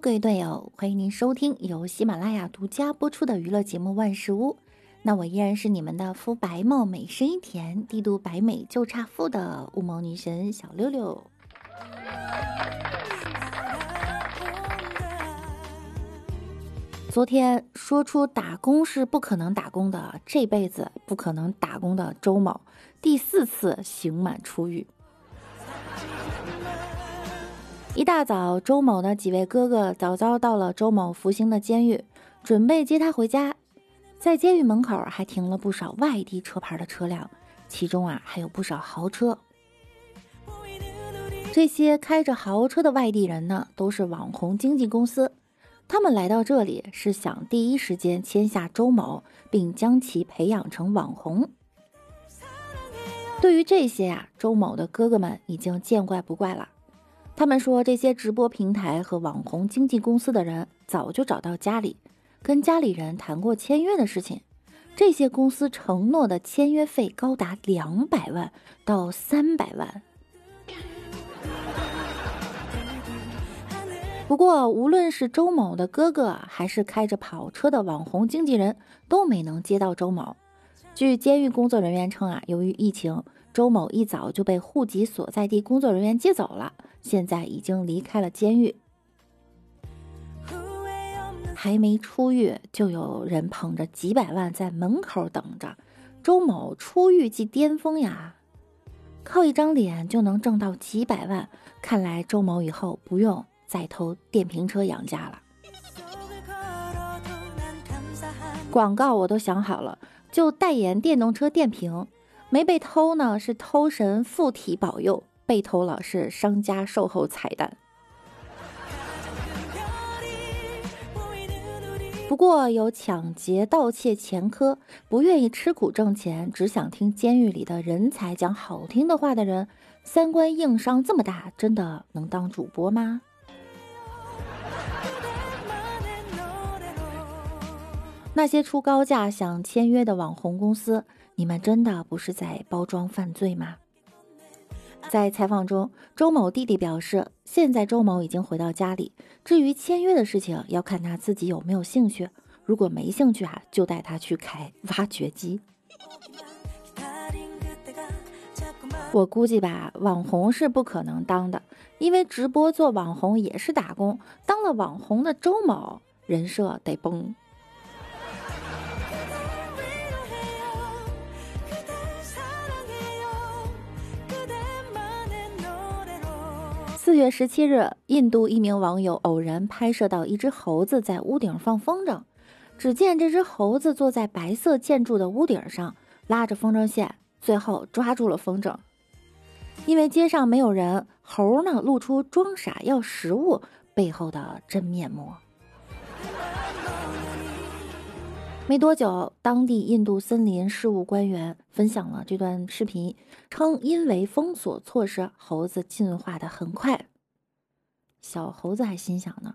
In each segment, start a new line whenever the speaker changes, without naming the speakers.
各位队友，欢迎您收听由喜马拉雅独家播出的娱乐节目《万事屋》。那我依然是你们的肤白貌美、声音甜、帝都白美就差富的乌蒙女神小六六。昨天说出打工是不可能打工的，这辈子不可能打工的周某，第四次刑满出狱。一大早，周某的几位哥哥早早到了周某服刑的监狱，准备接他回家。在监狱门口还停了不少外地车牌的车辆，其中啊还有不少豪车。这些开着豪车的外地人呢，都是网红经纪公司，他们来到这里是想第一时间签下周某，并将其培养成网红。对于这些呀，周某的哥哥们已经见怪不怪了。他们说，这些直播平台和网红经纪公司的人早就找到家里，跟家里人谈过签约的事情。这些公司承诺的签约费高达两百万到三百万。不过，无论是周某的哥哥，还是开着跑车的网红经纪人，都没能接到周某。据监狱工作人员称啊，由于疫情，周某一早就被户籍所在地工作人员接走了。现在已经离开了监狱，还没出狱，就有人捧着几百万在门口等着。周某出狱即巅峰呀，靠一张脸就能挣到几百万，看来周某以后不用再偷电瓶车养家了。广告我都想好了，就代言电动车电瓶，没被偷呢，是偷神附体保佑。被偷了是商家售后彩蛋。不过有抢劫、盗窃前科，不愿意吃苦挣钱，只想听监狱里的人才讲好听的话的人，三观硬伤这么大，真的能当主播吗？那些出高价想签约的网红公司，你们真的不是在包装犯罪吗？在采访中，周某弟弟表示，现在周某已经回到家里。至于签约的事情，要看他自己有没有兴趣。如果没兴趣啊，就带他去开挖掘机。我估计吧，网红是不可能当的，因为直播做网红也是打工。当了网红的周某，人设得崩。四月十七日，印度一名网友偶然拍摄到一只猴子在屋顶放风筝。只见这只猴子坐在白色建筑的屋顶上，拉着风筝线，最后抓住了风筝。因为街上没有人，猴呢露出装傻要食物背后的真面目。没多久，当地印度森林事务官员分享了这段视频，称因为封锁措施，猴子进化的很快。小猴子还心想呢：“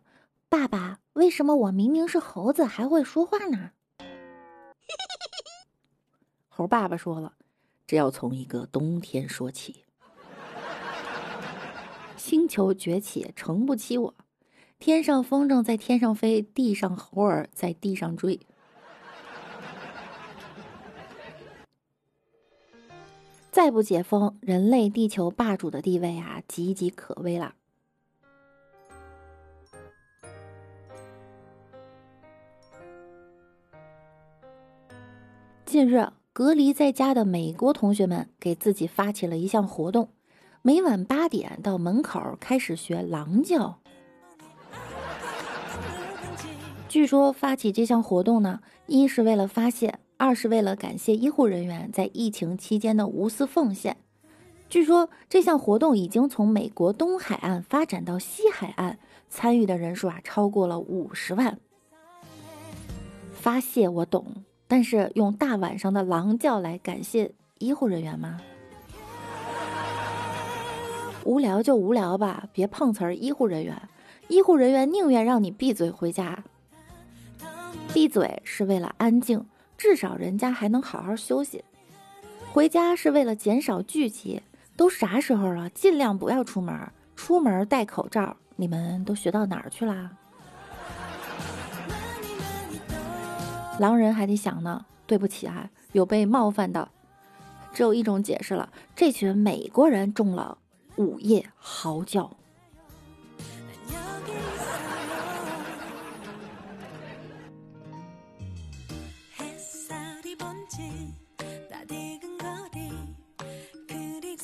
爸爸，为什么我明明是猴子还会说话呢？” 猴爸爸说了：“这要从一个冬天说起。星球崛起，撑不起我。天上风筝在天上飞，地上猴儿在地上追。”再不解封，人类地球霸主的地位啊，岌岌可危了。近日，隔离在家的美国同学们给自己发起了一项活动，每晚八点到门口开始学狼叫。据说发起这项活动呢，一是为了发现。二是为了感谢医护人员在疫情期间的无私奉献。据说这项活动已经从美国东海岸发展到西海岸，参与的人数啊超过了五十万。发泄我懂，但是用大晚上的狼叫来感谢医护人员吗？无聊就无聊吧，别碰瓷儿医护人员。医护人员宁愿让你闭嘴回家。闭嘴是为了安静。至少人家还能好好休息。回家是为了减少聚集都啥时候了尽量不要出门出门戴口罩你们都学到哪儿去啦狼人还得想呢对不起啊有被冒犯到只有一种解释了这群美国人中了午夜嚎叫。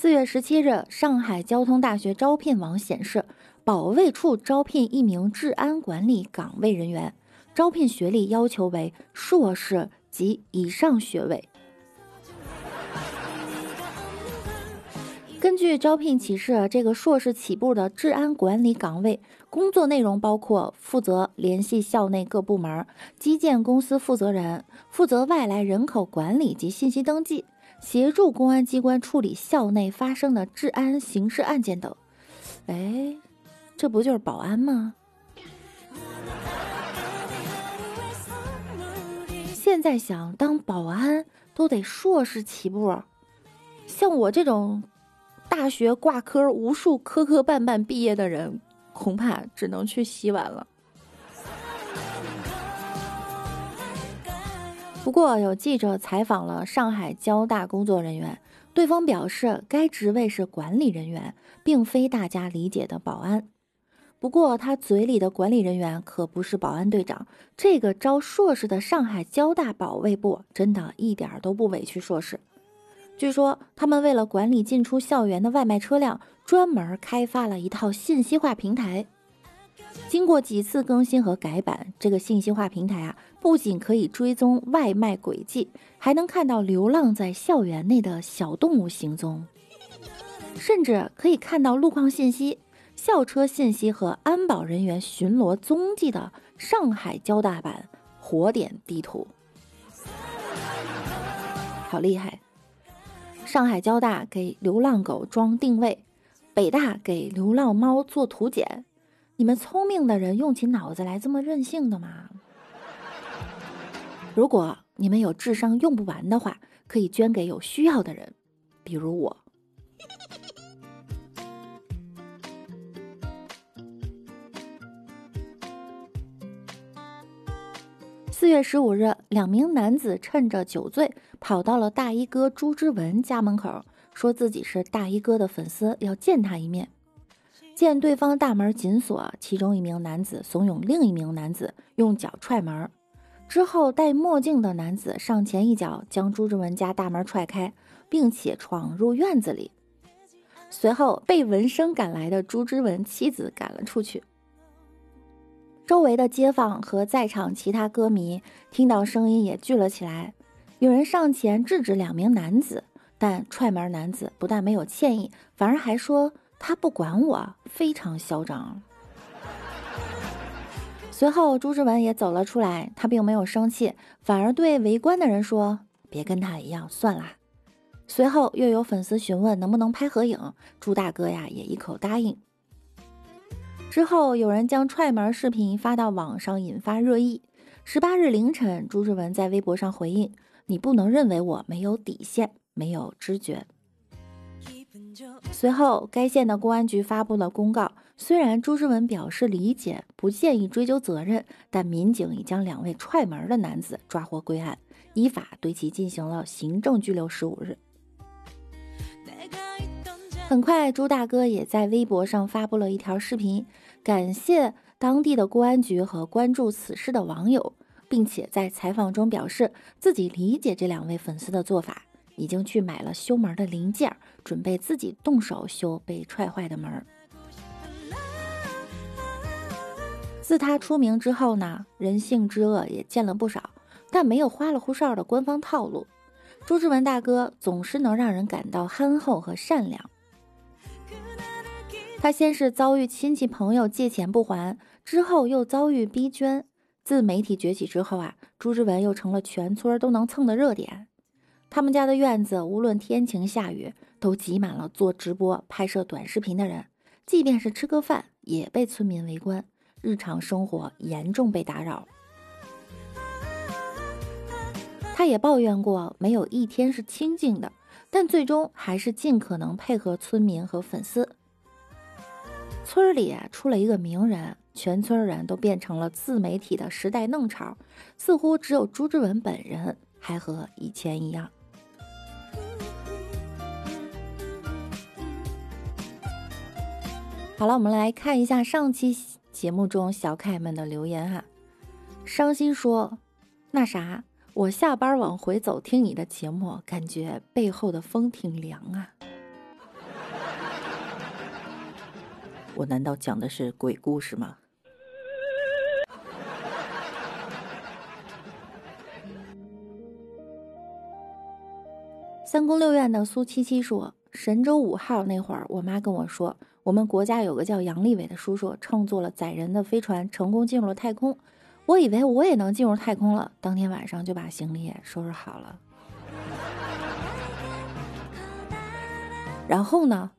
四月十七日，上海交通大学招聘网显示，保卫处招聘一名治安管理岗位人员，招聘学历要求为硕士及以上学位。根据招聘启事，这个硕士起步的治安管理岗位，工作内容包括负责联系校内各部门、基建公司负责人，负责外来人口管理及信息登记。协助公安机关处理校内发生的治安刑事案件等，哎，这不就是保安吗？现在想当保安都得硕士起步，像我这种大学挂科无数磕磕绊绊毕业的人，恐怕只能去洗碗了。不过，有记者采访了上海交大工作人员，对方表示该职位是管理人员，并非大家理解的保安。不过，他嘴里的管理人员可不是保安队长。这个招硕士的上海交大保卫部真的一点都不委屈硕士。据说，他们为了管理进出校园的外卖车辆，专门开发了一套信息化平台。经过几次更新和改版，这个信息化平台啊，不仅可以追踪外卖轨迹，还能看到流浪在校园内的小动物行踪，甚至可以看到路况信息、校车信息和安保人员巡逻踪迹的上海交大版活点地图，好厉害！上海交大给流浪狗装定位，北大给流浪猫做图检。你们聪明的人用起脑子来这么任性的吗？如果你们有智商用不完的话，可以捐给有需要的人，比如我。四月十五日，两名男子趁着酒醉，跑到了大衣哥朱之文家门口，说自己是大衣哥的粉丝，要见他一面。见对方大门紧锁，其中一名男子怂恿另一名男子用脚踹门，之后戴墨镜的男子上前一脚将朱之文家大门踹开，并且闯入院子里。随后被闻声赶来的朱之文妻子赶了出去。周围的街坊和在场其他歌迷听到声音也聚了起来，有人上前制止两名男子，但踹门男子不但没有歉意，反而还说。他不管我，非常嚣张。随后，朱之文也走了出来，他并没有生气，反而对围观的人说：“别跟他一样，算啦。”随后又有粉丝询问能不能拍合影，朱大哥呀也一口答应。之后有人将踹门视频发到网上，引发热议。十八日凌晨，朱之文在微博上回应：“你不能认为我没有底线，没有知觉。”随后，该县的公安局发布了公告。虽然朱之文表示理解，不建议追究责任，但民警已将两位踹门的男子抓获归案，依法对其进行了行政拘留十五日。很快，朱大哥也在微博上发布了一条视频，感谢当地的公安局和关注此事的网友，并且在采访中表示自己理解这两位粉丝的做法。已经去买了修门的零件，准备自己动手修被踹坏的门。自他出名之后呢，人性之恶也见了不少，但没有花里胡哨的官方套路。朱之文大哥总是能让人感到憨厚和善良。他先是遭遇亲戚朋友借钱不还，之后又遭遇逼捐。自媒体崛起之后啊，朱之文又成了全村都能蹭的热点。他们家的院子，无论天晴下雨，都挤满了做直播、拍摄短视频的人。即便是吃个饭，也被村民围观，日常生活严重被打扰。他也抱怨过，没有一天是清静的，但最终还是尽可能配合村民和粉丝。村里出了一个名人，全村人都变成了自媒体的时代弄潮，似乎只有朱之文本人还和以前一样。好了，我们来看一下上期节目中小可爱们的留言哈。伤心说：“那啥，我下班往回走，听你的节目，感觉背后的风挺凉啊。”我难道讲的是鬼故事吗？三宫六院的苏七七说：“神舟五号那会儿，我妈跟我说，我们国家有个叫杨利伟的叔叔，乘坐了载人的飞船，成功进入了太空。我以为我也能进入太空了，当天晚上就把行李也收拾好了。然后呢？”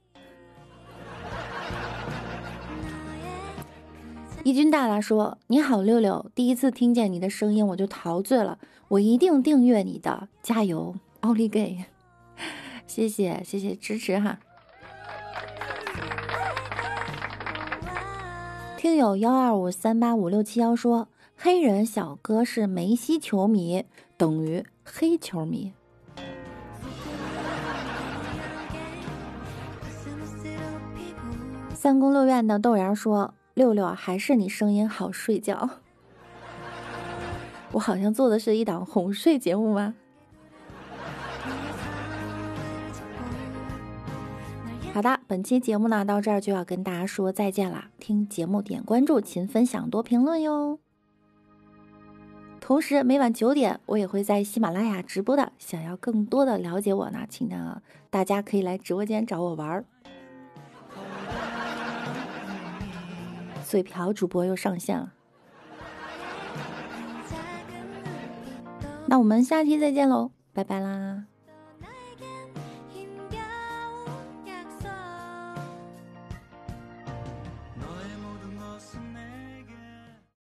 一军大大说：“你好，六六，第一次听见你的声音我就陶醉了，我一定订阅你的，加油，奥利给！谢谢谢谢支持哈。”听友幺二五三八五六七幺说：“黑人小哥是梅西球迷，等于黑球迷。”三宫六院的豆芽说。六六还是你声音好睡觉，我好像做的是一档哄睡节目吗？好的，本期节目呢到这儿就要跟大家说再见啦。听节目点关注，勤分享，多评论哟。同时每晚九点我也会在喜马拉雅直播的，想要更多的了解我呢，请呢大家可以来直播间找我玩儿。嘴瓢主播又上线了，那我们下期再见喽，拜拜啦。